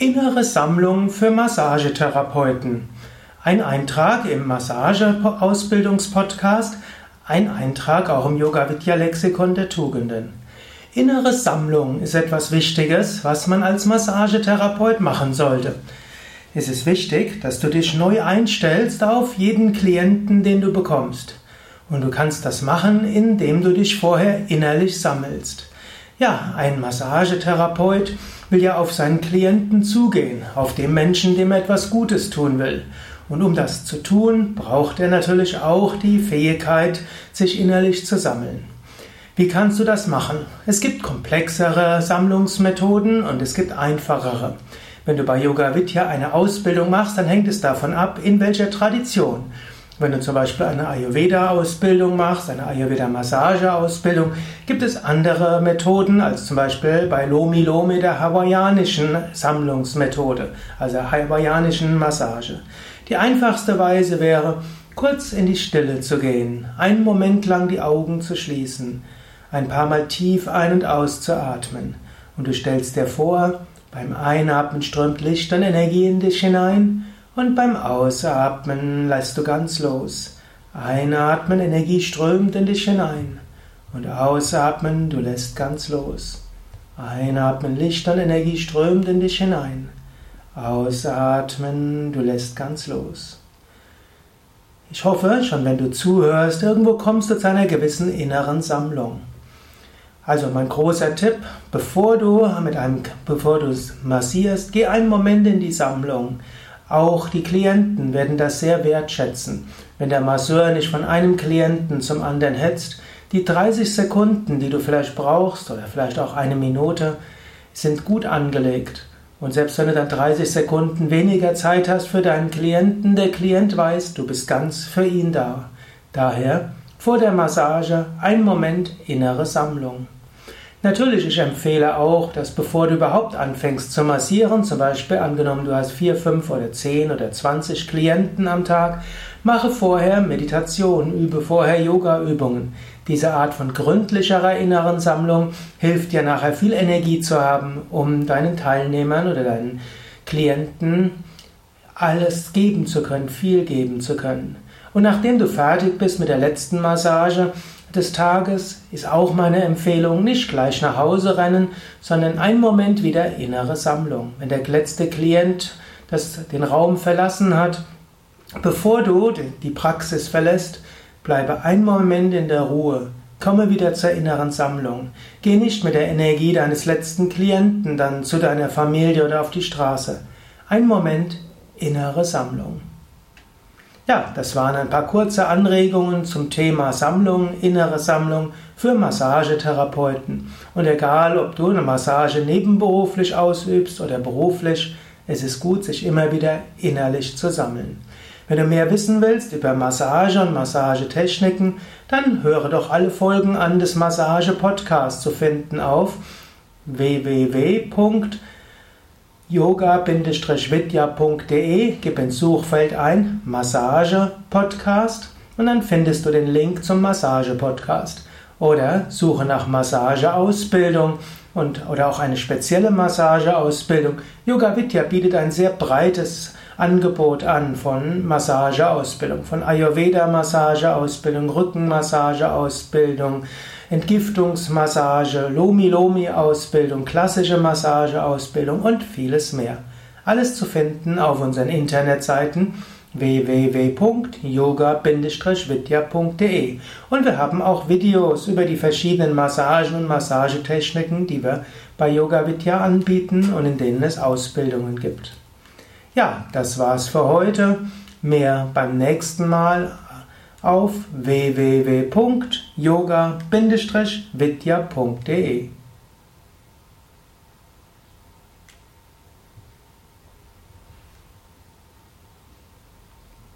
Innere Sammlung für Massagetherapeuten. Ein Eintrag im Massageausbildungspodcast, ein Eintrag auch im Yoga Vidya Lexikon der Tugenden. Innere Sammlung ist etwas Wichtiges, was man als Massagetherapeut machen sollte. Es ist wichtig, dass du dich neu einstellst auf jeden Klienten, den du bekommst. Und du kannst das machen, indem du dich vorher innerlich sammelst. Ja, ein Massagetherapeut will ja auf seinen Klienten zugehen, auf den Menschen, dem er etwas Gutes tun will. Und um das zu tun, braucht er natürlich auch die Fähigkeit, sich innerlich zu sammeln. Wie kannst du das machen? Es gibt komplexere Sammlungsmethoden und es gibt einfachere. Wenn du bei Yoga Vidya eine Ausbildung machst, dann hängt es davon ab, in welcher Tradition. Wenn du zum Beispiel eine Ayurveda-Ausbildung machst, eine Ayurveda-Massage-Ausbildung, gibt es andere Methoden als zum Beispiel bei Lomi Lomi der hawaiianischen Sammlungsmethode, also der hawaiianischen Massage. Die einfachste Weise wäre, kurz in die Stille zu gehen, einen Moment lang die Augen zu schließen, ein paar Mal tief ein- und auszuatmen. Und du stellst dir vor, beim Einatmen strömt Licht und Energie in dich hinein und beim Ausatmen lässt du ganz los. Einatmen, Energie strömt in dich hinein. Und ausatmen, du lässt ganz los. Einatmen, Licht und Energie strömt in dich hinein. Ausatmen, du lässt ganz los. Ich hoffe, schon wenn du zuhörst, irgendwo kommst du zu einer gewissen inneren Sammlung. Also mein großer Tipp, bevor du mit einem, bevor du massierst, geh einen Moment in die Sammlung. Auch die Klienten werden das sehr wertschätzen. Wenn der Masseur nicht von einem Klienten zum anderen hetzt, die 30 Sekunden, die du vielleicht brauchst, oder vielleicht auch eine Minute, sind gut angelegt. Und selbst wenn du dann 30 Sekunden weniger Zeit hast für deinen Klienten, der Klient weiß, du bist ganz für ihn da. Daher vor der Massage ein Moment innere Sammlung. Natürlich, ich empfehle auch, dass bevor du überhaupt anfängst zu massieren, zum Beispiel angenommen du hast 4, 5 oder 10 oder 20 Klienten am Tag, mache vorher Meditation, übe vorher Yoga-Übungen. Diese Art von gründlicherer inneren Sammlung hilft dir nachher viel Energie zu haben, um deinen Teilnehmern oder deinen Klienten alles geben zu können, viel geben zu können. Und nachdem du fertig bist mit der letzten Massage, des Tages ist auch meine Empfehlung, nicht gleich nach Hause rennen, sondern einen Moment wieder innere Sammlung. Wenn der letzte Klient das, den Raum verlassen hat, bevor du die Praxis verlässt, bleibe einen Moment in der Ruhe. Komme wieder zur inneren Sammlung. Geh nicht mit der Energie deines letzten Klienten dann zu deiner Familie oder auf die Straße. Ein Moment innere Sammlung. Ja, das waren ein paar kurze Anregungen zum Thema Sammlung, innere Sammlung für Massagetherapeuten. Und egal, ob du eine Massage nebenberuflich ausübst oder beruflich, es ist gut, sich immer wieder innerlich zu sammeln. Wenn du mehr wissen willst über Massage und Massagetechniken, dann höre doch alle Folgen an des Massage-Podcasts zu finden auf www yoga-vidya.de, gib ins Suchfeld ein Massage Podcast und dann findest du den Link zum Massage Podcast. Oder suche nach Massageausbildung und, oder auch eine spezielle Massageausbildung. Yoga Vidya bietet ein sehr breites Angebot an von Massageausbildung, von Ayurveda-Massageausbildung, Rückenmassageausbildung, Entgiftungsmassage, Lomi-Lomi-Ausbildung, klassische Massageausbildung und vieles mehr. Alles zu finden auf unseren Internetseiten www.yoga-vidya.de und wir haben auch Videos über die verschiedenen Massagen und Massagetechniken, die wir bei Yoga Vidya anbieten und in denen es Ausbildungen gibt. Ja, das war's für heute. Mehr beim nächsten Mal auf www.yoga-vidya.de